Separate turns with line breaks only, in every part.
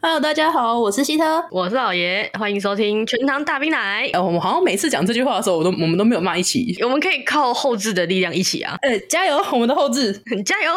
Hello，大家好，我是希特，
我是老爷，欢迎收听全糖大冰奶。
呃，我们好像每次讲这句话的时候，我都我们都没有骂一起，
我们可以靠后置的力量一起啊！
呃，加油，我们的后置，
加油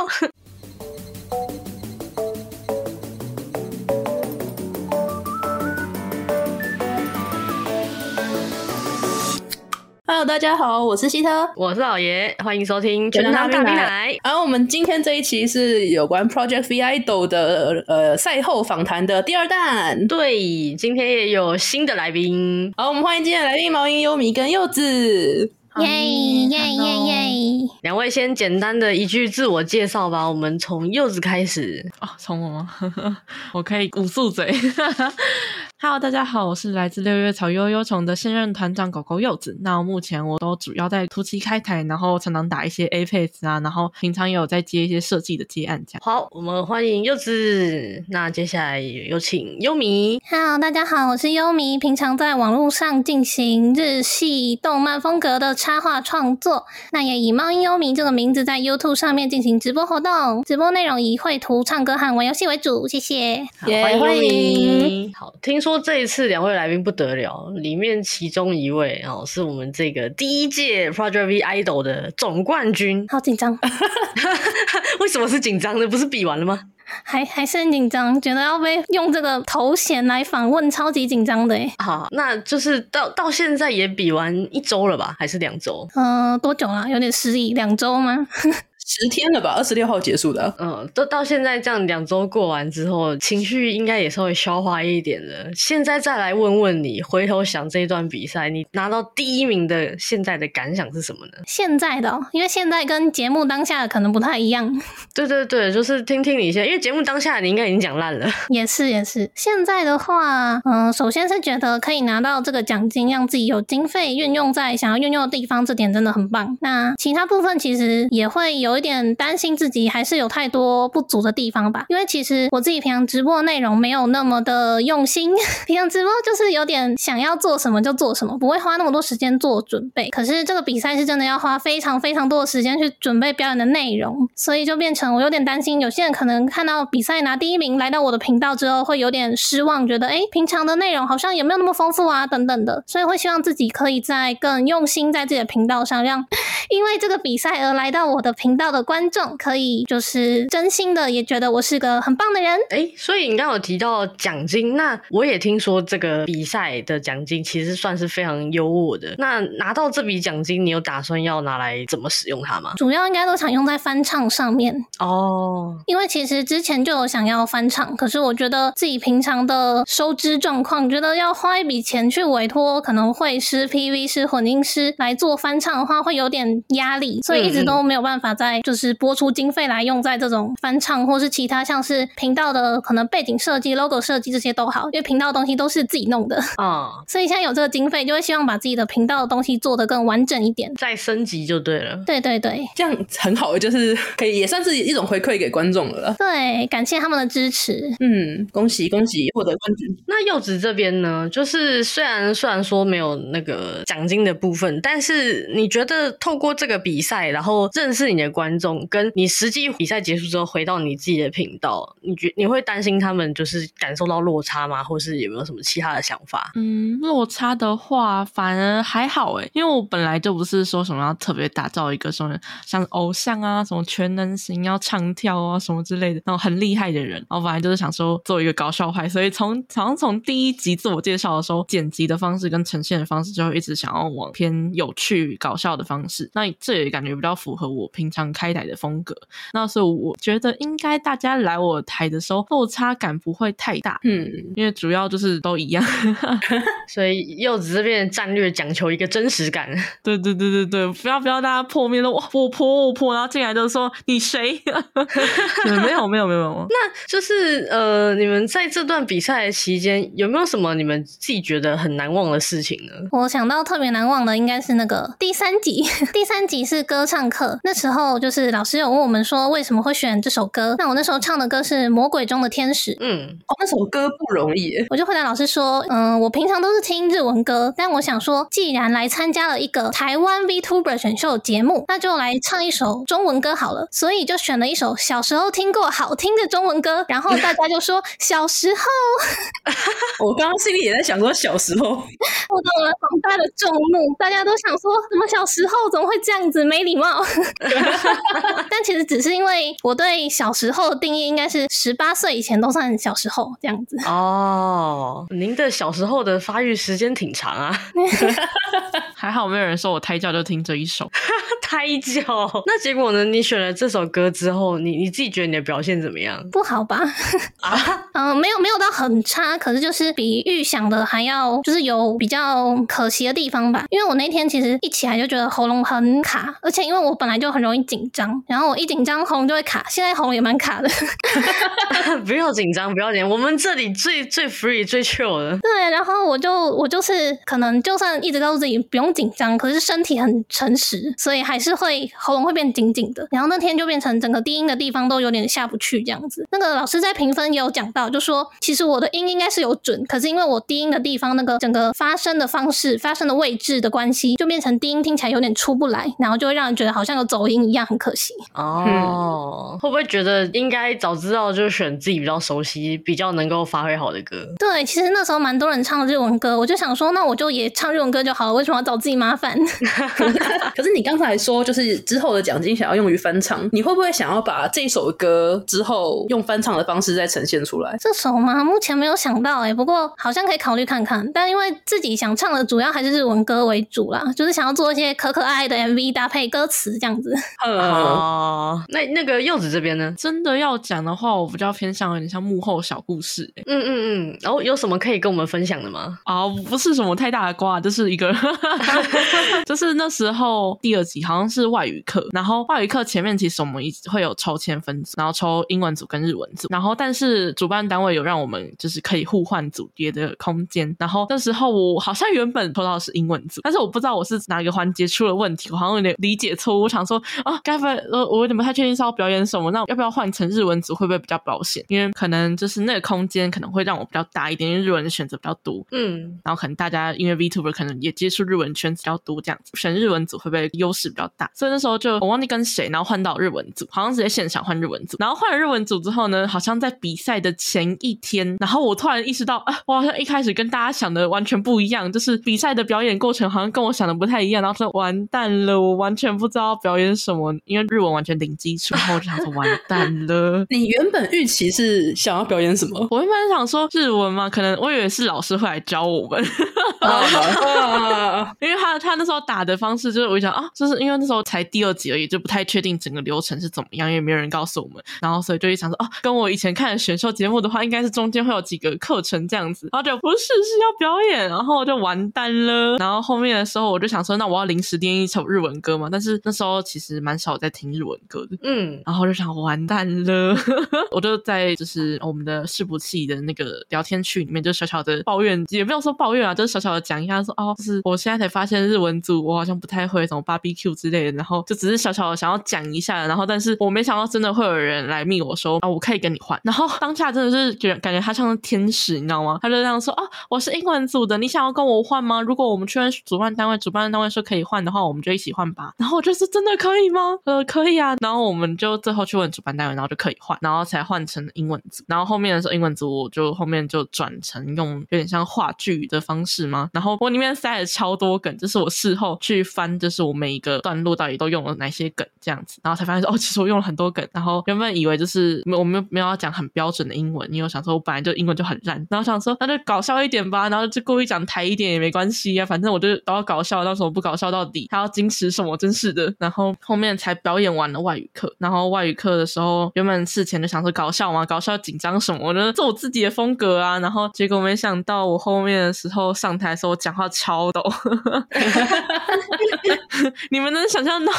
！Hello，大家好，我是希特，
我是老爷，欢迎收听全糖大冰奶。
然后我们今天这一期是有关 Project V IDOL 的呃赛后访谈的第二弹。
对，今天也有新的来宾。
好，我们欢迎今天的来宾毛音、优米跟柚子。
耶耶耶耶！
两位先简单的一句自我介绍吧，我们从柚子开始。
哦，从我吗？我可以捂住嘴。Hello，大家好，我是来自六月草悠悠虫的现任团长狗狗柚子。那目前我都主要在突击开台，然后常常打一些 Apex 啊，然后平常也有在接一些设计的接案这样。
好，我们欢迎柚子。那接下来有请优米。
Hello，大家好，我是优米，平常在网络上进行日系动漫风格的插画创作。那也以猫音优米这个名字在 YouTube 上面进行直播活动，直播内容以绘图、唱歌和玩游戏为主。谢谢，
好欢迎欢迎。好，听说。说这一次两位来宾不得了，里面其中一位哦，是我们这个第一届 Project V IDOL 的总冠军，
好紧张，
为什么是紧张的？不是比完了吗？
还还是很紧张，觉得要被用这个头衔来访问，超级紧张的哎。
好，那就是到到现在也比完一周了吧？还是两周？
嗯、呃，多久了？有点失忆，两周吗？
十天了吧，二十六号结束的。
嗯，都到现在这样两周过完之后，情绪应该也稍微消化一点了。现在再来问问你，回头想这一段比赛，你拿到第一名的现在的感想是什么呢？
现在的、哦，因为现在跟节目当下的可能不太一样。
对对对，就是听听你现在，因为节目当下你应该已经讲烂了。
也是也是，现在的话，嗯、呃，首先是觉得可以拿到这个奖金，让自己有经费运用在想要运用的地方，这点真的很棒。那其他部分其实也会有一点担心自己还是有太多不足的地方吧，因为其实我自己平常直播内容没有那么的用心，平常直播就是有点想要做什么就做什么，不会花那么多时间做准备。可是这个比赛是真的要花非常非常多的时间去准备表演的内容，所以就变成我有点担心，有些人可能看到比赛拿第一名来到我的频道之后会有点失望，觉得诶，平常的内容好像也没有那么丰富啊等等的，所以会希望自己可以再更用心在自己的频道上，让 因为这个比赛而来到我的频道的观众可以就是真心的也觉得我是个很棒的人。
哎、欸，所以你刚刚有提到奖金，那我也听说这个比赛的奖金其实算是非常优渥的。那拿到这笔奖金，你有打算要拿来怎么使用它吗？
主要应该都想用在翻唱上面
哦。因
为其实之前就有想要翻唱，可是我觉得自己平常的收支状况，觉得要花一笔钱去委托可能会师、PV 师、混音师来做翻唱的话，会有点压力，所以一直都没有办法在就是。拨出经费来用在这种翻唱，或是其他像是频道的可能背景设计、logo 设计这些都好，因为频道的东西都是自己弄的啊，嗯、所以现在有这个经费，就会希望把自己的频道的东西做得更完整一点，
再升级就对了。
对对对，
这样很好，就是可以也算是一种回馈给观众了。
对，感谢他们的支持。
嗯，恭喜恭喜获得冠军。
那柚子这边呢？就是虽然虽然说没有那个奖金的部分，但是你觉得透过这个比赛，然后认识你的观观众。跟你实际比赛结束之后回到你自己的频道，你觉你会担心他们就是感受到落差吗？或是有没有什么其他的想法？
嗯，落差的话反而还好诶，因为我本来就不是说什么要特别打造一个什么像偶像啊，什么全能型要唱跳啊什么之类的那种很厉害的人。然后本来就是想说做一个搞笑派，所以从好像从第一集自我介绍的时候，剪辑的方式跟呈现的方式就会一直想要往偏有趣搞笑的方式。那这也感觉比较符合我平常开台的风格，那所以我觉得应该大家来我台的时候落差感不会太大，嗯，因为主要就是都一样，
所以柚子这边的战略讲求一个真实感，
对对对对对，不要不要大家破灭了，我我破我破，然后进来就说你谁？没有没有没有，
那就是呃，你们在这段比赛期间有没有什么你们自己觉得很难忘的事情呢？
我想到特别难忘的应该是那个第三集，第三集是歌唱课，那时候。就是老师有问我们说为什么会选这首歌，那我那时候唱的歌是《魔鬼中的天使》。
嗯，
哦，那首歌不容易。
我就回答老师说，嗯，我平常都是听日文歌，但我想说，既然来参加了一个台湾 VTuber 选秀节目，那就来唱一首中文歌好了。所以就选了一首小时候听过好听的中文歌，然后大家就说 小时候。
我刚刚心里也在想说小时候，
受到了广大的众怒，大家都想说，怎么小时候怎么会这样子没礼貌？但其实只是因为我对小时候的定义应该是十八岁以前都算小时候这样子。
哦，您的小时候的发育时间挺长啊，
还好没有人说我胎教就听这一首
胎教。那结果呢？你选了这首歌之后，你你自己觉得你的表现怎么样？
不好吧？啊，嗯，没有没有到很差，可是就是比预想的还要，就是有比较可惜的地方吧。因为我那天其实一起来就觉得喉咙很卡，而且因为我本来就很容易紧张，然后我一紧张喉咙就会卡，现在喉咙也蛮卡的。
不要紧张，不要紧张，我们这里最最 free 最 chill 的。
对，然后我就我就是可能就算一直告诉自己不用紧张，可是身体很诚实，所以还是会喉咙会变紧紧的。然后那天就变成整个低音的地方都有点下不去这样子。那个老师在评分也有讲到，就说其实我的音应该是有准，可是因为我低音的地方那个整个发声的方式、发声的位置的关系，就变成低音听起来有点出不来，然后就会让人觉得好像有走音一样，很可惜。
哦，会不会觉得应该早知道就选自己比较熟悉、比较能够发挥好的歌？
对，其实那时候蛮多人唱日文歌，我就想说，那我就也唱日文歌就好了，为什么要找自己麻烦？
可是你刚才说，就是之后的奖金想要用于翻唱，你会不会想要把这首歌之后用翻唱的方式再呈现出来？
这首吗？目前没有想到哎、欸，不过好像可以考虑看看。但因为自己想唱的主要还是日文歌为主啦，就是想要做一些可可爱爱的 MV 搭配歌词这样子。
哦，那那个柚子这边呢？
真的要讲的话，我比较偏向有点像幕后小故事、欸。
嗯嗯嗯，然后有什么可以跟我们分享的吗？
啊、哦，不是什么太大的瓜，就是一个 就是那时候第二集好像是外语课，然后外语课前面其实我们一直会有抽签分组，然后抽英文组跟日文组，然后但是主办单位有让我们就是可以互换组别的空间，然后那时候我好像原本抽到的是英文组，但是我不知道我是哪个环节出了问题，我好像有点理解错误，我想说啊，该不会呃我有点不太确定是要表演什么，那要不要换成日文组会不会比较保险？因为可能就是那个空间可能会让我比较大一点，因为日文的选择比较多，
嗯，
然后可能大家因为 VTuber 可能也接触日文圈子比较多，这样子。选日文组会不会优势比较大？所以那时候就我忘记跟谁，然后换到日文组，好像直接现场换日文组，然后换了日文组之后呢，好像在比赛的前一天，然后我突然意识到啊，我好像一开始跟大家想的完全不一样，就是比赛的表演过程好像跟我想的不太一样，然后说完蛋了，我完全不知道要表演什么，因为日文完全零基础，然后我就想说完蛋了。
你原本预期是想要表演什么？
我原本想说日文嘛，可能我以为是老师会来教我们，因为他他那时候打的方式就是我想啊，就是因为那时候才第二集而已，就不太确定整个流程是怎么样，因为没有人告诉我们，然后所以就一想说哦、啊，跟我以前看的选秀节目的话，应该是中间会有几个课程这样子，然后就不是是要表演，然后我就完蛋了。然后后面的时候我就想说，那我要临时编一首日文歌嘛，但是那时候其实蛮少在听日文歌的，
嗯，
然后我就想完蛋了，我就在就是我们的试不器的那个聊天区里面就小小的抱怨，也没有说抱怨啊，就是小小的讲一下说哦，就是我现在才发现日文组我好像不太会什么 BBQ 之类的，然后就只是小小的想要讲一下，然后但是我没想到真的会有人来密我说啊，我可以跟你换，然后当下真的是觉感觉他像是天使，你知道吗？他就这样说啊，我是英文组的，你想要跟我换吗？如果我们确认主办单位，主办单位说可以换的话，我们就一起换吧。然后我就是真的可以吗？呃，可以啊。然后我们就最后去问主办单位，然后就可以换，然后才换成英文组。然后后面的时候，英文组我就后面就转成用有点像话剧的方式嘛。然后我里面塞了超多梗，就是我事后去翻，就是我每一个段落到底都用了哪些梗这样子，然后才发现说哦，其实我用了很多梗。然后原本以为就是没我没有没有要讲很标准的英文，因为我想说我本来就英文就很烂，然后想说那就搞笑一点吧，然后就故意讲台一点也没关系啊，反正我就都要搞笑，到时候不搞笑到底，还要矜持什么，真是的。然后后面才表演完了外语课，然后外语课的时候原本事前就想说搞笑嘛，搞笑紧张什么，我觉得做我自己的风格啊。然后结果没想到我后面的时候上上台的时候，我讲话超抖。你们能想象到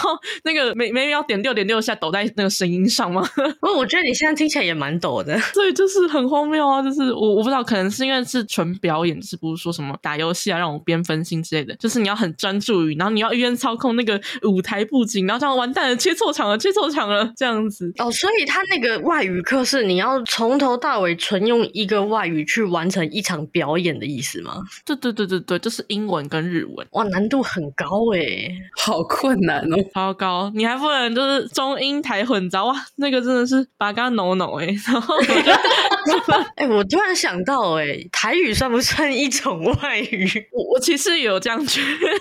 那个每每秒点六点六下抖在那个声音上吗？
不过我觉得你现在听起来也蛮抖的，
所以就是很荒谬啊！就是我我不知道，可能是因为是纯表演，是不是说什么打游戏啊让我边分心之类的？就是你要很专注于，然后你要一边操控那个舞台布景，然后这样完蛋了，切错场了，切错场了，这样子。
哦，所以他那个外语课是你要从头到尾纯用一个外语去完成一场表演的意思吗？
对对对对对，就是英文跟日文。
哇，难度很高诶，
好困难哦，
超高！你还不能就是中英台混杂哇，那个真的是把嘎 no no 哎。然后我就，
哎，我突然想到，哎，台语算不算一种外语？
我我其实有这样觉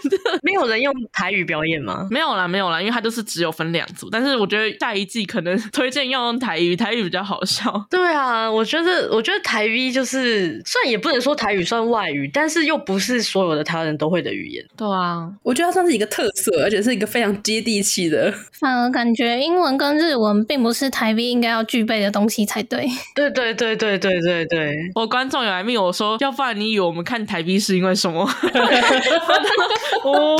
得，
没有人用台语表演吗？
没有啦，没有啦，因为它就是只有分两组。但是我觉得下一季可能推荐要用台语，台语比较好笑。
对啊，我觉得我觉得台语就是，虽然也不能说台语算外语，但是又不是所有的他人都会的语言。
对啊，
我觉得它算是一个特色，而且是一个非常接地气的。
反而感觉英文跟日文并不是台 V 应该要具备的东西才对。
对对对对对对对，
我观众有来密我说，要不然你以为我们看台 V 是因为什么？
哦，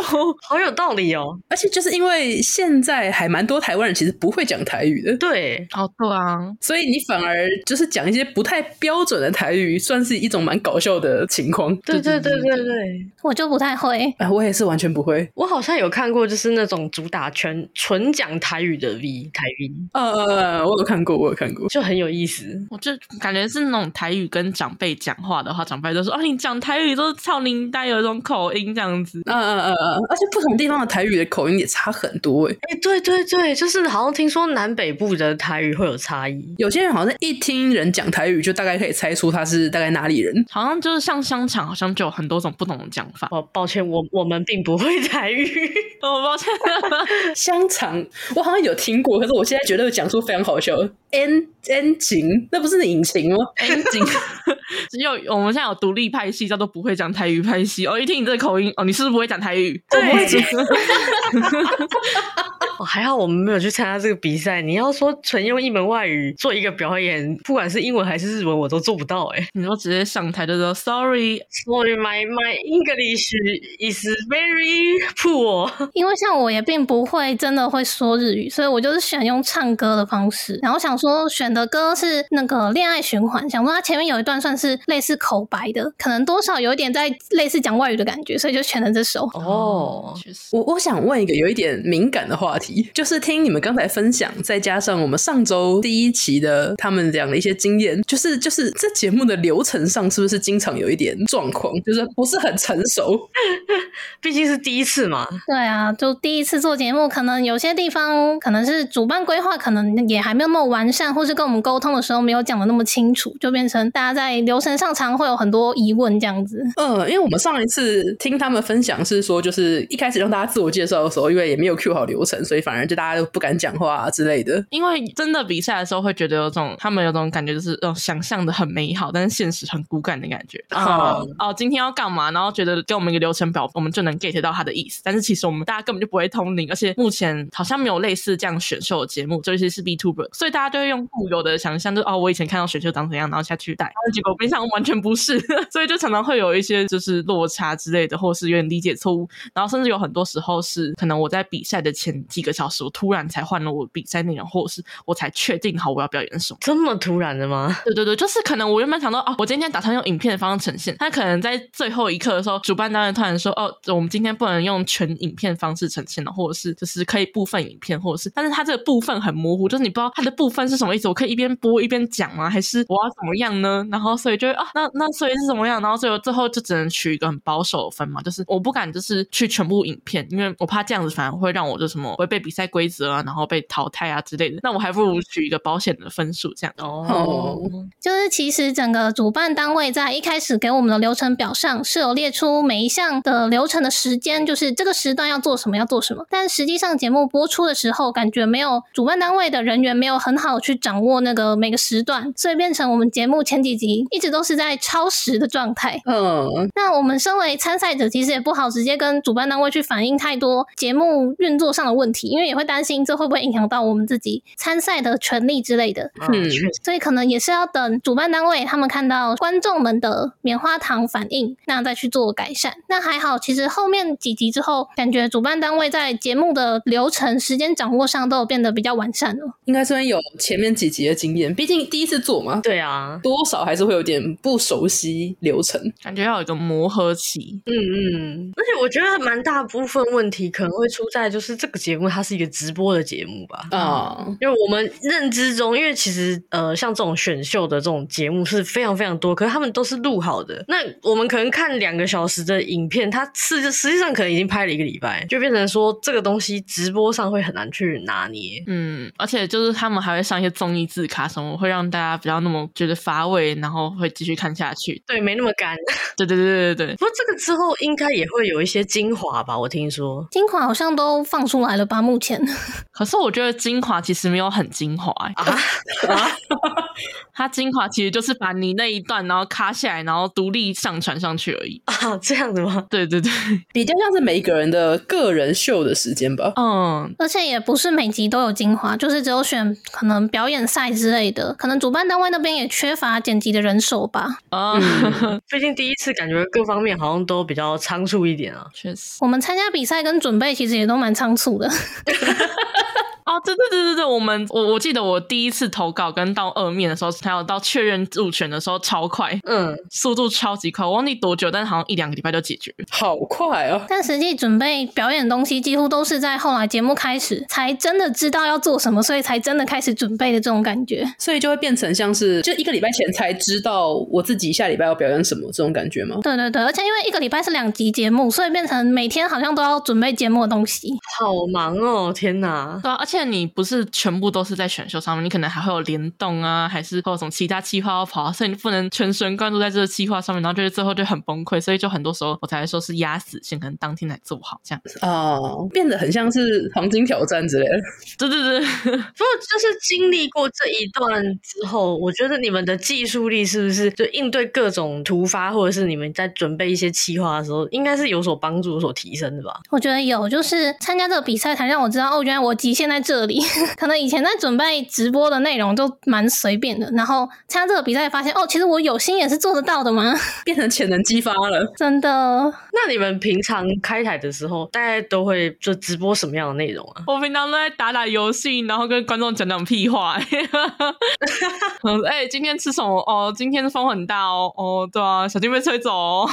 好有道理哦。
而且就是因为现在还蛮多台湾人其实不会讲台语的。
对，
哦对啊，
所以你反而就是讲一些不太标准的台语，算是一种蛮搞笑的情况。
对对对对对对，
我就不太会。
哎，我也是完全不会。
我好像有看过，就是那种主打全纯讲台语的 V 台语。
呃，我有看过，我有看过，
就很有意思。
我就感觉是那种台语跟长辈讲话的话，长辈都说：“哦，你讲台语都是超灵带有一种口音这样子。”
嗯嗯嗯嗯，而且不同地方的台语的口音也差很多哎。
哎，对对对，就是好像听说南北部的台语会有差异。
有些人好像一听人讲台语，就大概可以猜出他是大概哪里人。
好像就是像香肠，好像就有很多种不同的讲法。
哦，抱歉，我 我们并不会台语。
哦，抱歉。
香肠，我好像有听过，可是我现在觉得讲出非常好笑。N N 景，那不是引擎吗
？N 景，只有我们现在有独立派系叫做不会讲台语派系。哦，一听你这个口音，哦，你是不是不会讲台语？
对。还好我们没有去参加这个比赛。你要说纯用一门外语做一个表演，不管是英文还是日文，我都做不到。哎，
你要直接上台就说
Sorry，Sorry，My My English is very poor。
因为像我也并不会真的会说日语，所以我就是选用唱歌的方式。然后想说选的歌是那个恋爱循环，想说它前面有一段算是类似口白的，可能多少有一点在类似讲外语的感觉，所以就选了这首。
哦，确实。
我我想问一个有一点敏感的话题。就是听你们刚才分享，再加上我们上周第一期的他们讲的一些经验，就是就是这节目的流程上是不是经常有一点状况，就是不是很成熟？
毕竟是第一次嘛。
对啊，就第一次做节目，可能有些地方可能是主办规划，可能也还没有那么完善，或是跟我们沟通的时候没有讲的那么清楚，就变成大家在流程上常会有很多疑问这样子。
嗯，因为我们上一次听他们分享是说，就是一开始让大家自我介绍的时候，因为也没有 Q 好流程，所以。反而就大家都不敢讲话啊之类的，
因为真的比赛的时候会觉得有种他们有种感觉，就是那种想象的很美好，但是现实很骨感的感觉。哦哦，今天要干嘛？然后觉得给我们一个流程表，我们就能 get 到他的意思。但是其实我们大家根本就不会通灵，而且目前好像没有类似这样选秀的节目，尤其是 B Tuber，所以大家就会用固有的想象，就哦，我以前看到选秀长怎样，然后下去带，结果没想到完全不是，所以就常常会有一些就是落差之类的，或是有点理解错误，然后甚至有很多时候是可能我在比赛的前几个小时，我突然。才换了我比赛内容，或者是我才确定好我要表演什么，
这么突然的吗？
对对对，就是可能我原本想到哦，我今天打算用影片的方式呈现，但可能在最后一刻的时候，主办单位突然说哦，我们今天不能用全影片方式呈现了，或者是就是可以部分影片，或者是，但是它这个部分很模糊，就是你不知道它的部分是什么意思，我可以一边播一边讲吗？还是我要怎么样呢？然后所以就啊，那那所以是怎么样？然后最后最后就只能取一个很保守的分嘛，就是我不敢就是去全部影片，因为我怕这样子反而会让我就什么违背比赛规则啊，然后被淘汰。啊之类的，那我还不如取一个保险的分数这样
哦。就是其实整个主办单位在一开始给我们的流程表上是有列出每一项的流程的时间，就是这个时段要做什么要做什么。但实际上节目播出的时候，感觉没有主办单位的人员没有很好去掌握那个每个时段，所以变成我们节目前几集一直都是在超时的状态。
嗯，
那我们身为参赛者，其实也不好直接跟主办单位去反映太多节目运作上的问题，因为也会担心这会不会影响到我们自己参赛的权利之类的。
嗯，
所以可能也是要等主办单位他们看到观众们的棉花糖反应，那再去做改善。那还好，其实后面几集之后，感觉主办单位在节目的流程、时间掌握上都有变得比较完善了。
应该是有前面几集的经验，毕竟第一次做嘛。
对啊，
多少还是会有点不熟悉流程，
感觉要有一个磨合期。
嗯嗯，而且我觉得蛮大部分问题可能会出在就是这个节目它是一个直播的节目吧。
啊、
嗯，因为我们认知中，因为其实呃像这种选秀的这种节目是非常非常多，可是他们都是录好的。那我们可能看两个小时的影片，它是实际上可能已经拍了一个礼拜，就变成说这个东西直播上会很难去拿捏。
嗯，而且就是他们还会上一些综艺字卡什么，会让大家不要那么觉得乏味，然后会继续看下去。
对，没那么干。
对对对对对对。
不过这个之后应该也会有一些精华吧？我听说
精华好像都放出来了吧？目前。
可是我觉得精华其实没有很精华、欸、啊啊！它精华其实就是把你那一段然后卡下来，然后独立上传上去而已
啊，这样子吗？
对对对，
比较像是每一个人的个人秀的时间吧。
嗯，
而且也不是每集都有精华，就是只有选可能表演赛之类的，可能主办单位那边也缺乏剪辑的人手吧。
啊、
嗯，最近第一次感觉各方面好像都比较仓促一点啊。
确实，
我们参加比赛跟准备其实也都蛮仓促的。哈哈哈。
哦，对对对对对，我们我我记得我第一次投稿跟到二面的时候，还有到确认入选的时候超快，
嗯，
速度超级快，我忘记多久，但是好像一两个礼拜就解决了，
好快哦。
但实际准备表演的东西，几乎都是在后来节目开始才真的知道要做什么，所以才真的开始准备的这种感觉，
所以就会变成像是就一个礼拜前才知道我自己下礼拜要表演什么这种感觉吗？
对对对，而且因为一个礼拜是两集节目，所以变成每天好像都要准备节目的东西，
好忙哦，天哪！
对啊，而且你不是全部都是在选秀上面，你可能还会有联动啊，还是会有什么其他企划要跑，所以你不能全神贯注在这个企划上面，然后就是最后就很崩溃，所以就很多时候我才会说是压死线，可能当天来做好这样子
哦，变得很像是黄金挑战之类的。
对 对对，
不过就是经历过这一段之后，我觉得你们的技术力是不是就应对各种突发，或者是你们在准备一些企划的时候，应该是有所帮助、有所提升的吧？
我觉得有，就是参加这个比赛才让我知道，哦，原来我极限在这里。可能以前在准备直播的内容都蛮随便的，然后参加这个比赛发现，哦，其实我有心也是做得到的嘛，
变成潜能激发了，
真的。
那你们平常开台的时候，大概都会就直播什么样的内容啊？
我平常都在打打游戏，然后跟观众讲讲屁话。哎、欸，今天吃什么？哦，今天风很大哦。哦，对啊，小心被吹走哦。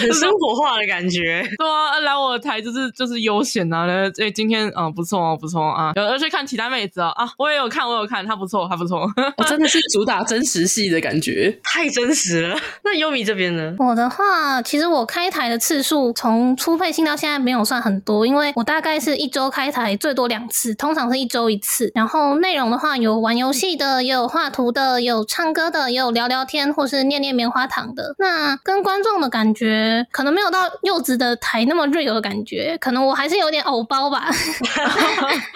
很生活化的感觉。
对啊，来我的台就是就是悠闲啊。哎、欸，今天嗯不错哦，不错啊。有要去看其他妹子哦啊，我也有看，我有看，她不错，她不错。
我真的是主打真实戏的感觉，
太真实了。那优米这边呢？
我的话，其实我开台的次数从初配信到现在没有算很多，因为我大概是一周开台最多两次，通常是一周一次。然后内容的话，有玩游戏的，也有画图的，有唱歌的，也有聊聊天或是念念棉花糖的。那跟观众的感觉，可能没有到柚子的台那么 real 的感觉，可能我还是有点偶包吧。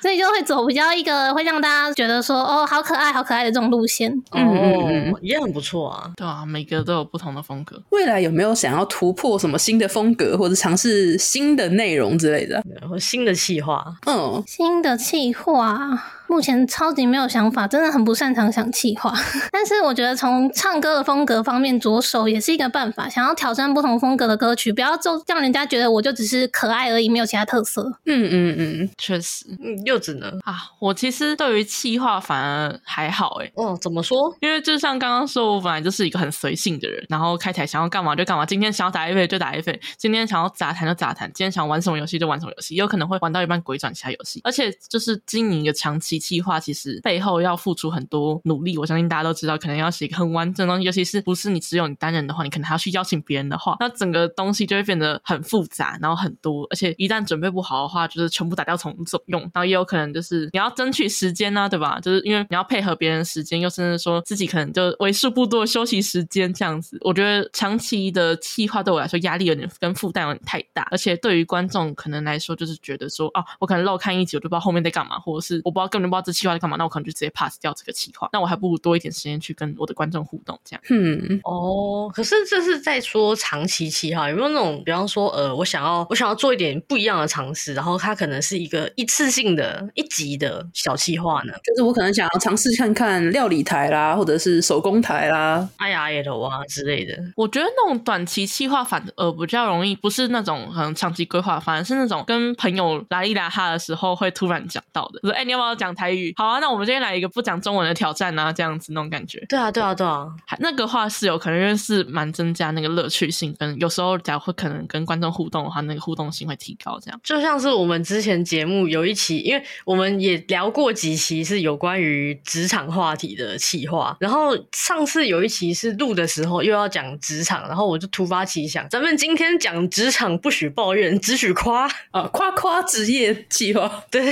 所以就会走比较一个会让大家觉得说哦，好可爱好可爱的这种路线，
嗯，也很不错啊。
对啊，每个都有不同的风格。
未来有没有想要突破什么新的风格，或者尝试新的内容之类的，
或新的企划？
嗯，
新的企划。目前超级没有想法，真的很不擅长想企划。但是我觉得从唱歌的风格方面着手也是一个办法。想要挑战不同风格的歌曲，不要就让人家觉得我就只是可爱而已，没有其他特色。
嗯嗯嗯，
确实。
嗯，柚子呢？
啊，我其实对于企划反而还好哎。
哦，怎么说？
因为就像刚刚说，我本来就是一个很随性的人，然后开台想要干嘛就干嘛。今天想要打 A 就打 A，今天想要杂谈就杂谈，今天想玩什么游戏就玩什么游戏，有可能会玩到一半鬼转其他游戏。而且就是经营一个长期企划，其实。背后要付出很多努力，我相信大家都知道，可能要写一个很完整的东西，尤其是不是你只有你单人的话，你可能还要去邀请别人的话，那整个东西就会变得很复杂，然后很多，而且一旦准备不好的话，就是全部打掉重做用，然后也有有可能就是你要争取时间啊，对吧？就是因为你要配合别人时间，又甚至说自己可能就为数不多的休息时间这样子。我觉得长期的企划对我来说压力有点跟负担有点太大，而且对于观众可能来说就是觉得说，哦，我可能漏看一集，我就不知道后面在干嘛，或者是我不知道根本不知道这企划在干嘛，那我可能就直接 pass 掉这个企划。那我还不如多一点时间去跟我的观众互动，这样。
嗯，
哦，可是这是在说长期企划，有没有那种，比方说，呃，我想要我想要做一点不一样的尝试，然后它可能是一个一次性的一集的小企划呢？
就是我可能想要尝试看看料理台啦，或者是手工台啦
，I R L 啊之类的。
我觉得那种短期企划反而比较容易，不是那种很长期规划，反而是那种跟朋友拉一拉哈的时候会突然讲到的。说，哎、欸，你要不要讲台语？好啊，那我们今天来一个不讲中文的挑战啊，这样子那种感觉。
对啊，对啊，对啊。
那个话是有可能，因为是蛮增加那个乐趣性，跟有时候假如会可能跟观众互动的话，那个互动性会提高。这样
就像是我们之前节目有一期，因为我们也聊过几期是有关于职场话题的企划，然后上次有一期是录的时候又要讲职场，然后我就突发奇想，咱们今天讲职场不许抱怨，只许夸 啊，
夸夸职业企划，
对，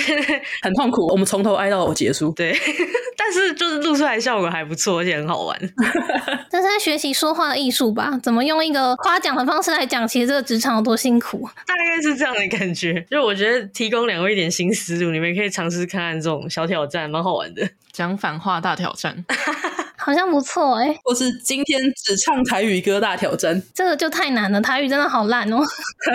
很痛苦，我们从头挨到结束，
对，但是就是录出来效果还不错，而且很好玩。
这是在学习说话的艺术吧？怎么用一个夸奖的方式来讲，其实这个职场有多辛苦？
大概是这样的感觉。就我觉得提供两位一点新思路，你们可以尝试看看这种小挑战，蛮好玩的。
讲反话大挑战。
好像不错哎、欸，
或是今天只唱台语歌大挑战，
这个就太难了，台语真的好烂哦。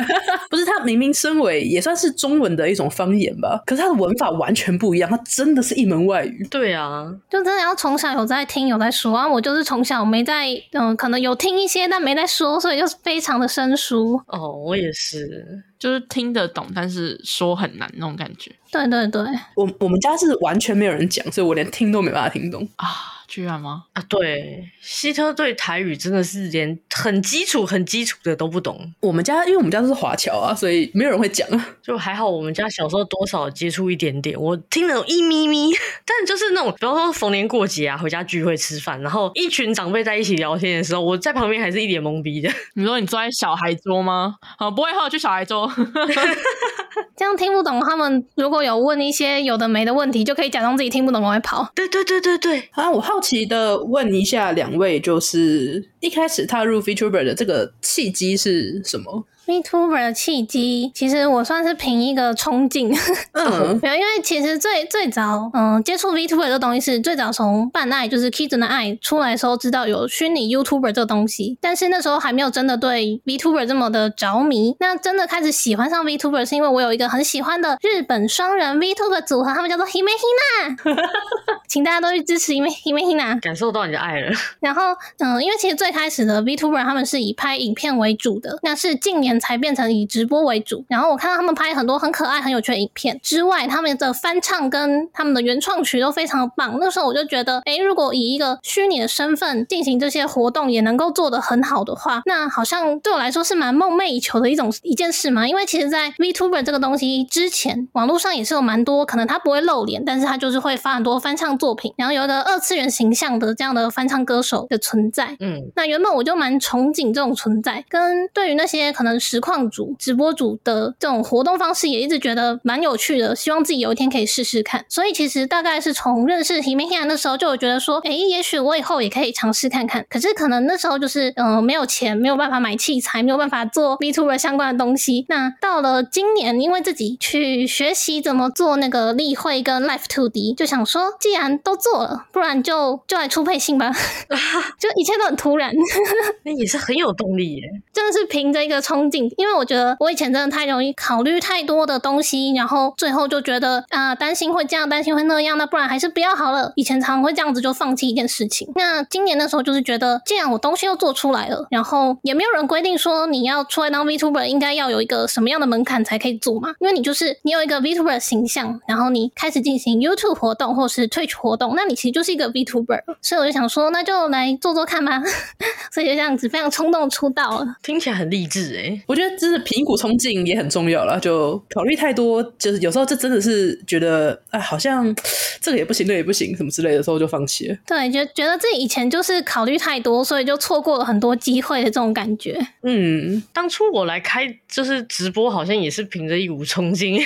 不是，他明明身为也算是中文的一种方言吧，可是他的文法完全不一样，他真的是一门外语。
对啊，
就真的要从小有在听有在说啊，我就是从小没在，嗯、呃，可能有听一些，但没在说，所以就是非常的生疏。
哦，我也是，
就是听得懂，但是说很难那种感觉。
对对对，
我我们家是完全没有人讲，所以我连听都没办法听懂
啊。居然吗？
啊，对，希特对台语真的是连很基础、很基础的都不懂。
我们家因为我们家都是华侨啊，所以没有人会讲。
就还好，我们家小时候多少接触一点点，我听得懂一咪咪。但就是那种，比方说逢年过节啊，回家聚会吃饭，然后一群长辈在一起聊天的时候，我在旁边还是一脸懵逼的。
你说你坐在小孩桌吗？啊，不会我去小孩桌。
这样听不懂，他们如果有问一些有的没的问题，就可以假装自己听不懂，往外跑。
对对对对对。
啊，我好奇的问一下两位，就是一开始踏入 VTuber 的这个契机是什么？
？VTuber 的契机，其实我算是凭一个冲劲，嗯，没有，因为其实最最早，嗯，接触 VTuber 这东西是最早从绊爱，就是 Kizuna 的爱出来的时候，知道有虚拟 YouTuber 这个东西，但是那时候还没有真的对 VTuber 这么的着迷。那真的开始喜欢上 VTuber，是因为我有一个很喜欢的日本双人 VTuber 组合，他们叫做 Hime Hina，请大家都去支持 Hime Hime Hina，
感受到你的爱了。
然后，嗯，因为其实最开始的 VTuber 他们是以拍影片为主的，那是近年。才变成以直播为主，然后我看到他们拍很多很可爱、很有趣的影片之外，他们的翻唱跟他们的原创曲都非常棒。那时候我就觉得，诶，如果以一个虚拟的身份进行这些活动，也能够做得很好的话，那好像对我来说是蛮梦寐以求的一种一件事嘛。因为其实，在 VTuber 这个东西之前，网络上也是有蛮多可能他不会露脸，但是他就是会发很多翻唱作品，然后有一个二次元形象的这样的翻唱歌手的存在。嗯，那原本我就蛮憧憬这种存在，跟对于那些可能。实况组、直播组的这种活动方式也一直觉得蛮有趣的，希望自己有一天可以试试看。所以其实大概是从认识 Hime Hina 的时候，就有觉得说，诶，也许我以后也可以尝试看看。可是可能那时候就是，嗯、呃，没有钱，没有办法买器材，没有办法做 VTuber 相关的东西。那到了今年，因为自己去学习怎么做那个例会跟 Life to D，就想说，既然都做了，不然就就来出配信吧。就一切都很突然，
那也是很有动力耶，
真的是凭着一个冲因为我觉得我以前真的太容易考虑太多的东西，然后最后就觉得啊，担心会这样，担心会那样，那不然还是不要好了。以前常常会这样子就放弃一件事情。那今年的时候就是觉得，既然我东西又做出来了，然后也没有人规定说你要出来当 VTuber 应该要有一个什么样的门槛才可以做嘛。因为你就是你有一个 VTuber 形象，然后你开始进行 YouTube 活动或是 Twitch 活动，那你其实就是一个 VTuber。所以我就想说，那就来做做看吧。所以就这样子非常冲动出道了，
听起来很励志诶。
我觉得。真的凭一股冲劲也很重要了，就考虑太多，就是有时候这真的是觉得，啊，好像这个也不行，那个也不行，什么之类的时候就放弃了。
对，觉觉得自己以前就是考虑太多，所以就错过了很多机会的这种感觉。
嗯，当初我来开就是直播，好像也是凭着一股冲劲。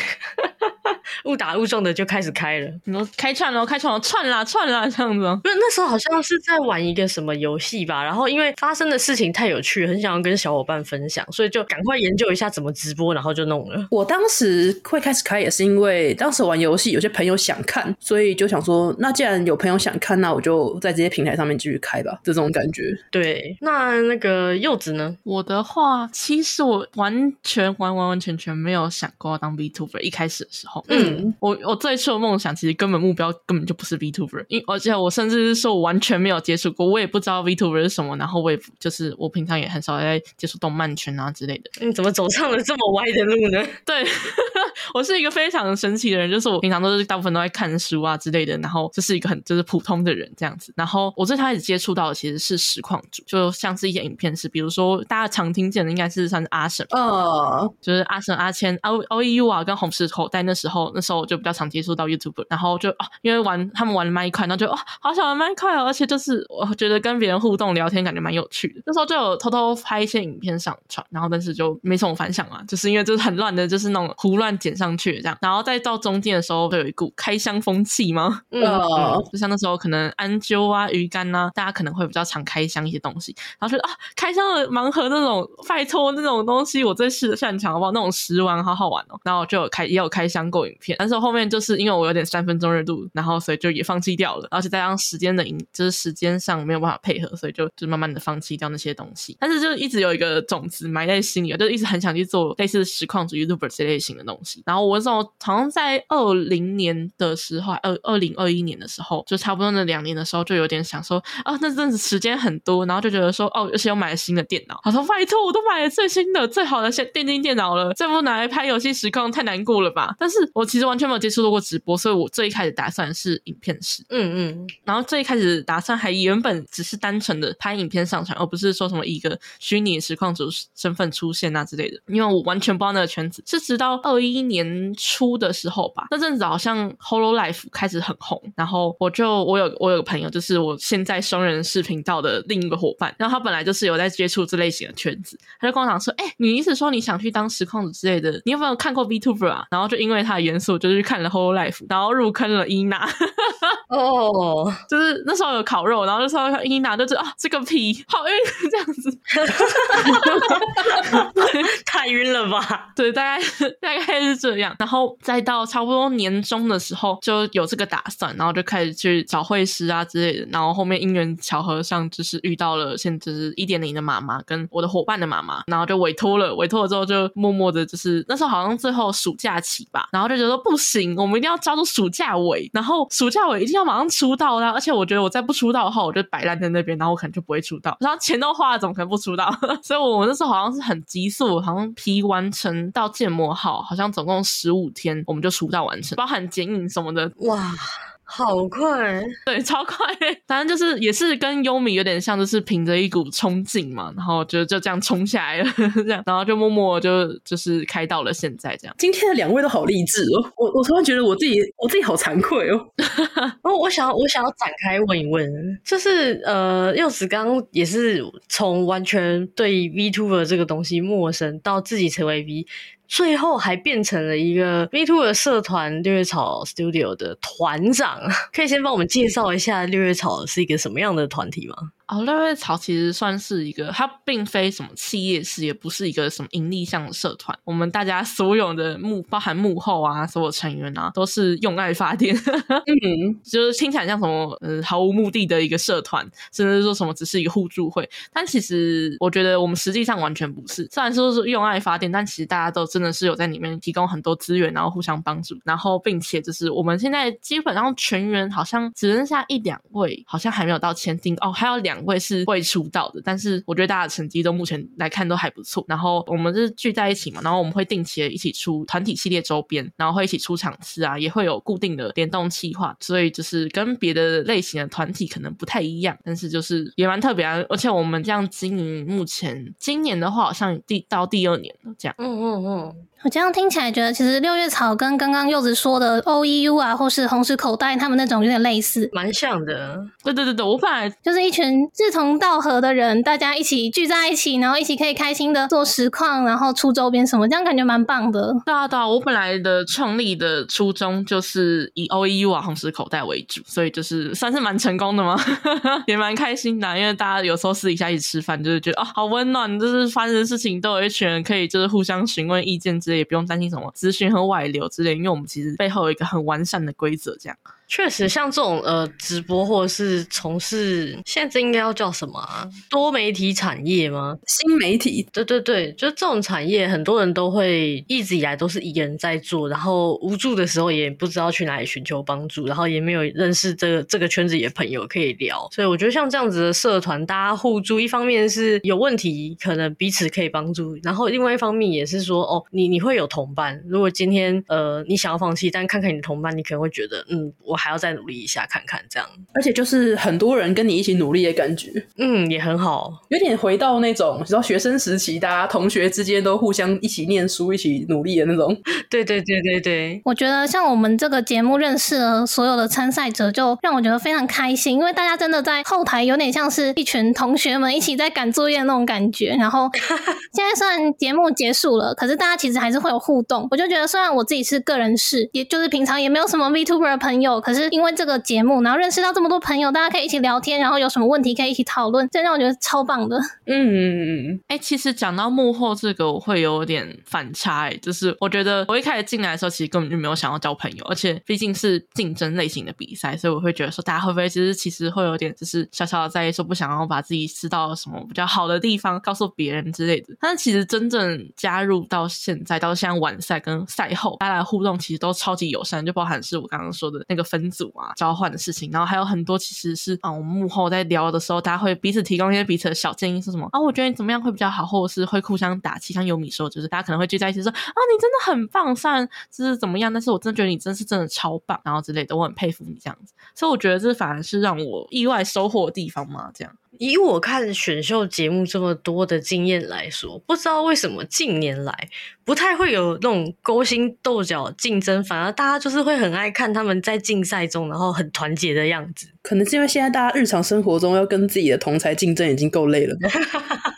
误打误撞的就开始开了。
你说开串了，开串了，串啦串啦这样子。
不是那时候好像是在玩一个什么游戏吧，然后因为发生的事情太有趣，很想要跟小伙伴分享，所以就赶快研究一下怎么直播，然后就弄了。
我当时会开始开也是因为当时玩游戏，有些朋友想看，所以就想说，那既然有朋友想看，那我就在这些平台上面继续开吧，这种感觉。
对，那那个柚子呢？
我的话，其实我完全完完完全全没有想过要当 VTuber。一开始的时候，嗯，我我最初的梦想其实根本目标根本就不是 VTuber，因而且我甚至是说我完全没有接触过，我也不知道 VTuber 是什么，然后我也就是我平常也很少在接触动漫圈啊之类的。
你怎么走上了这么歪的路呢？
对，我是一个非常神奇的人，就是我平常都是大部分都在看书啊之类的，然后就是一个很就是普通的人这样子。然后我最开始接触到的其实是实况主，就像是一些影片是，比如说大家常听见的应该是像是阿神，
哦，
就是阿神阿千、O O E U 啊，跟红石头。在那时候，那时候我就比较常接触到 YouTube，然后就啊，因为玩他们玩麦块，然后就哦，好想玩麦块哦，而且就是我觉得跟别人互动聊天感觉蛮有趣的。那时候就有偷偷拍一些影片上传，然后但是就没什么反响啊，就是因为就是很乱的，就是那种胡乱剪上去这样。然后再到中间的时候，就有一股开箱风气嘛，嗯，嗯，就像那时候可能安啾啊、鱼竿啊，大家可能会比较常开箱一些东西，然后觉得啊，开箱的盲盒那种，拜托那种东西，我最是擅长好不好？那种食玩好好玩哦。然后就有开也有开箱过影片，但是后面就是因为我有点三分钟热度，然后所以就也放弃掉了，而且再加上时间的影，就是时间上没有办法配合，所以就就慢慢的放弃掉那些东西。但是就一直有一个种子埋在心里，就一直很想去做类似实况主 YouTuber 这类型的东西。然后我那时候好像在二零年的时候，二二零二一年的时候，就差不多那两年的时候，就有点想说啊，那阵子时间很多，然后就觉得说哦，而且又买了新的电脑，他说拜托，我都买了最新的最好的电电竞电脑了，这不拿来拍游戏实况太难过了吧？但是我其完全没有接触过直播，所以我最一开始打算是影片式，嗯嗯，然后最一开始打算还原本只是单纯的拍影片上传，而不是说什么一个虚拟实况主身份出现啊之类的，因为我完全不知道那个圈子。是直到二一年初的时候吧，那阵子好像 Holo Life 开始很红，然后我就我有我有个朋友，就是我现在双人视频道的另一个伙伴，然后他本来就是有在接触这类型的圈子，他就跟我讲说，哎、欸，你意思说你想去当实况主之类的，你有没有看过 VTuber 啊？然后就因为他的元素，就去看了 hole life 然后入坑了伊娜。
哦
，oh. 就是那时候有烤肉，然后那时候伊娜就知道啊，这个皮好晕，这样子，
太晕了吧？
对，大概大概是这样。然后再到差不多年中的时候，就有这个打算，然后就开始去找会师啊之类的。然后后面因缘巧合上，就是遇到了现在就是一点零的妈妈跟我的伙伴的妈妈，然后就委托了，委托了之后就默默的，就是那时候好像最后暑假期吧，然后就觉我说不行，我们一定要抓住暑假尾，然后暑假尾一定要马上出道啦。而且我觉得我再不出道的话，我就摆烂在那边，然后我可能就不会出道。然后钱都花了，怎么可能不出道？所以我们那时候好像是很急速，好像批完成到建模好，好像总共十五天我们就出道完成，包含剪影什么的，
哇。好快，
对，超快。反正就是也是跟优米有点像，就是凭着一股冲劲嘛，然后就就这样冲下来了，这样，然后就默默就就是开到了现在这样。
今天的两位都好励志哦，我我突然觉得我自己我自己好惭愧哦。
然 后，我想要我想要展开问一问，就是呃，柚子刚刚也是从完全对 VTuber 这个东西陌生，到自己成为 V。最后还变成了一个 V Two 的社团六月草 Studio 的团长，可以先帮我们介绍一下六月草是一个什么样的团体吗？
哦，六月草其实算是一个，它并非什么企业事，也不是一个什么盈利向的社团。我们大家所有的幕，包含幕后啊，所有成员啊，都是用爱发电。嗯，就是听起来像什么，呃，毫无目的的一个社团，甚至说什么只是一个互助会。但其实我觉得我们实际上完全不是。虽然说是用爱发电，但其实大家都真的是有在里面提供很多资源，然后互相帮助，然后并且就是我们现在基本上全员好像只剩下一两位，好像还没有到签订哦，还有两。会是会出道的，但是我觉得大家的成绩都目前来看都还不错。然后我们是聚在一起嘛，然后我们会定期的一起出团体系列周边，然后会一起出场次啊，也会有固定的联动企划，所以就是跟别的类型的团体可能不太一样，但是就是也蛮特别啊。而且我们这样经营，目前今年的话好像第到第二年了，这样。嗯嗯嗯。
我这样听起来觉得，其实六月草跟刚刚柚子说的 O E U 啊，或是红石口袋他们那种有点类似，
蛮像的。
对对对对，我本来
就是一群志同道合的人，大家一起聚在一起，然后一起可以开心的做实况，然后出周边什么，这样感觉蛮棒的。
对啊对啊，我本来的创立的初衷就是以 O E U 啊红石口袋为主，所以就是算是蛮成功的嘛，也蛮开心的，因为大家有时候私底下一起吃饭，就是觉得啊、哦、好温暖，就是发生的事情都有一群人可以就是互相询问意见。也不用担心什么资讯和外流之类，因为我们其实背后有一个很完善的规则，这样。
确实，像这种呃直播或者是从事，现在这应该要叫什么啊？多媒体产业吗？
新媒体？
对对对，就这种产业，很多人都会一直以来都是一个人在做，然后无助的时候也不知道去哪里寻求帮助，然后也没有认识这个这个圈子里的朋友可以聊，所以我觉得像这样子的社团，大家互助，一方面是有问题可能彼此可以帮助，然后另外一方面也是说，哦，你你会有同伴，如果今天呃你想要放弃，但看看你的同伴，你可能会觉得，嗯，我。还要再努力一下看看，这样，
而且就是很多人跟你一起努力的感觉，
嗯，也很好，
有点回到那种，你知道学生时期，大家同学之间都互相一起念书、一起努力的那种。
对对对对对，
我觉得像我们这个节目认识了所有的参赛者，就让我觉得非常开心，因为大家真的在后台有点像是一群同学们一起在赶作业那种感觉。然后 现在虽然节目结束了，可是大家其实还是会有互动。我就觉得，虽然我自己是个人事，也就是平常也没有什么 VTuber 的朋友。可是因为这个节目，然后认识到这么多朋友，大家可以一起聊天，然后有什么问题可以一起讨论，这让我觉得超棒的。
嗯嗯嗯。
哎、欸，其实讲到幕后这个，我会有点反差。哎，就是我觉得我一开始进来的时候，其实根本就没有想要交朋友，而且毕竟是竞争类型的比赛，所以我会觉得说，大家会不会其实其实会有点就是小小的在意，说不想要把自己知道什么比较好的地方告诉别人之类的。但是其实真正加入到现在，到现在完赛跟赛后，大家的互动其实都超级友善，就包含是我刚刚说的那个分分组。啊，交换的事情，然后还有很多其实是啊、我们幕后在聊的时候，大家会彼此提供一些彼此的小建议，是什么啊？我觉得你怎么样会比较好，或者是会互相打气。像有米说，就是大家可能会聚在一起说啊，你真的很棒，虽然就是怎么样，但是我真的觉得你真是真的超棒，然后之类的，我很佩服你这样子。所以我觉得这反而是让我意外收获的地方嘛，这样。
以我看选秀节目这么多的经验来说，不知道为什么近年来不太会有那种勾心斗角竞争，反而大家就是会很爱看他们在竞赛中，然后很团结的样子。
可能是因为现在大家日常生活中要跟自己的同才竞争已经够累了吧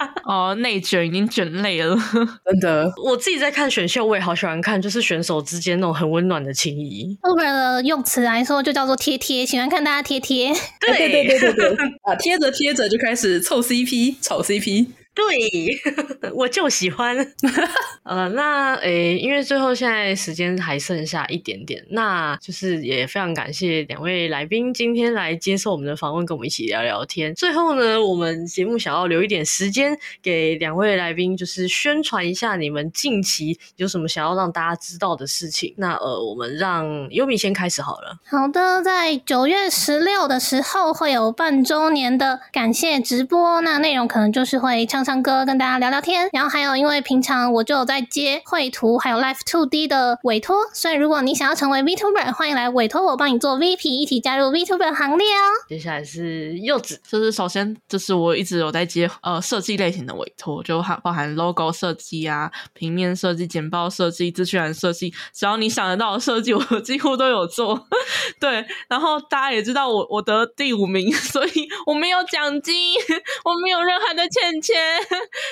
哦，内卷已经卷累了，
真的。
我自己在看选秀，我也好喜欢看，就是选手之间那种很温暖的情谊。
Uber 的用词来说，就叫做贴贴，喜欢看大家贴贴。
对
对对对对对，啊，贴着贴着就开始凑 CP，炒 CP。
对，我就喜欢。呃，那诶，因为最后现在时间还剩下一点点，那就是也非常感谢两位来宾今天来接受我们的访问，跟我们一起聊聊天。最后呢，我们节目想要留一点时间给两位来宾，就是宣传一下你们近期有什么想要让大家知道的事情。那呃，我们让优米先开始好了。
好的，在九月十六的时候会有半周年的感谢直播，那内容可能就是会唱。唱歌跟大家聊聊天，然后还有因为平常我就有在接绘图，还有 Life Two D 的委托，所以如果你想要成为 VTuber，欢迎来委托我帮你做 VP，一起加入 VTuber 行列哦。
接下来是柚子，
就是首先就是我一直有在接呃设计类型的委托，就含包含 logo 设计啊、平面设计、简报设计、资讯栏设计，只要你想得到的设计，我几乎都有做。对，然后大家也知道我我得第五名，所以我没有奖金，我没有任何的欠钱。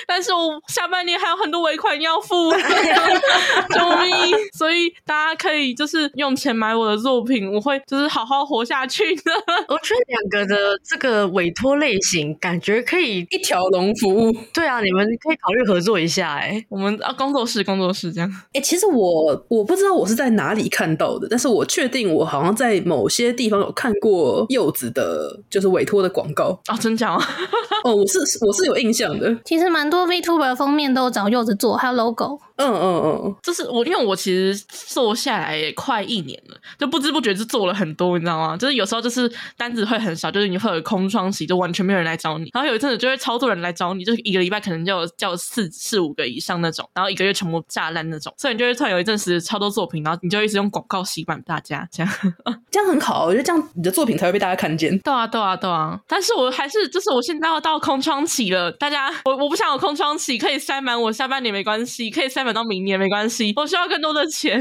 但是我下半年还有很多尾款要付，救命！所以大家可以就是用钱买我的作品，我会就是好好活下去的。
我觉得两个的这个委托类型，感觉可以
一条龙服务。
对啊，你们可以考虑合作一下哎、欸。
我们啊，工作室工作室这样。
哎、欸，其实我我不知道我是在哪里看到的，但是我确定我好像在某些地方有看过柚子的，就是委托的广告
啊，真假？
哦，我是我是有印象的。
其实蛮多 VTuber 封面都找柚子做，还有 logo。
嗯嗯嗯，
就是我，因为我其实做下来也快一年了，就不知不觉就做了很多，你知道吗？就是有时候就是单子会很少，就是你会有空窗期，就完全没有人来找你。然后有一阵子就会超多人来找你，就是一个礼拜可能就有叫四四五个以上那种，然后一个月全部炸烂那种。所以你就会突然有一阵子超多作品，然后你就一直用广告洗版大家，这样
这样很好，我觉得这样你的作品才会被大家看见。
对啊对啊对啊，但是我还是就是我现在要到空窗期了，大家我我不想有空窗期，可以塞满我下半年没关系，可以塞满到明年没关系。我需要更多的钱。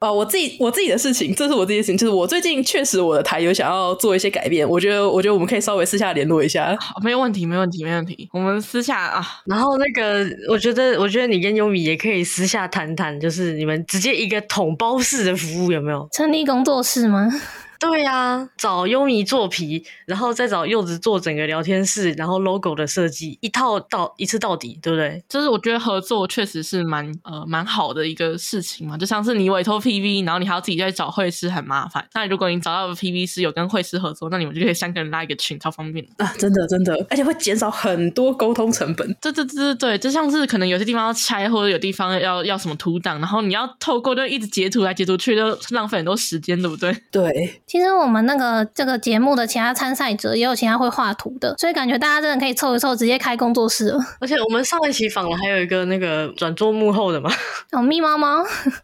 哦，我自己我自己的事情，这是我自己的事情，就是我最近确实我的台有想要做一些改变，我觉得我觉得我们可以稍微私下联络一下。
好，没有问题，没问题，没问题。我们私下啊，
然后那个，我觉得我觉得你跟优米也可以私下谈谈，就是你们直接一个统包式的服务有没有？
成立工作室吗？
对呀、啊，找优米做皮，然后再找柚子做整个聊天室，然后 logo 的设计，一套到一次到底，对不对？
就是我觉得合作确实是蛮呃蛮好的一个事情嘛，就像是你委托 PV，然后你还要自己再找绘师，很麻烦。那如果你找到的 PV 师有跟绘师合作，那你们就可以三个人拉一个群，超方便
啊！真的真的，而且会减少很多沟通成本。
对对对对对，就像是可能有些地方要拆，或者有地方要要什么图档，然后你要透过就一直截图来截图去，就浪费很多时间，对不对？
对，
其实我们那个。呃，这个节目的其他参赛者也有其他会画图的，所以感觉大家真的可以凑一凑，直接开工作室了。
而且我们上一期访了还有一个那个转做幕后的嘛，
哦，咪猫猫，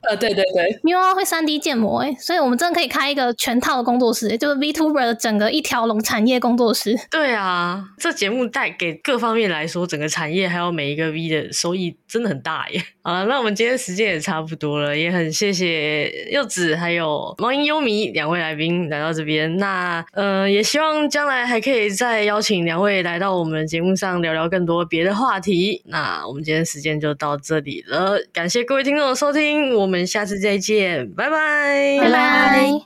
呃，对对对，
咪猫猫会三 D 建模哎，所以我们真的可以开一个全套的工作室，就是 VTuber 的整个一条龙产业工作室。
对啊，这节目带给各方面来说，整个产业还有每一个 V 的收益真的很大耶。好了，那我们今天时间也差不多了，也很谢谢柚子还有猫音优米两位来宾来到这边。那呃，也希望将来还可以再邀请两位来到我们节目上聊聊更多别的话题。那我们今天时间就到这里了，感谢各位听众的收听，我们下次再见，拜拜，
拜拜。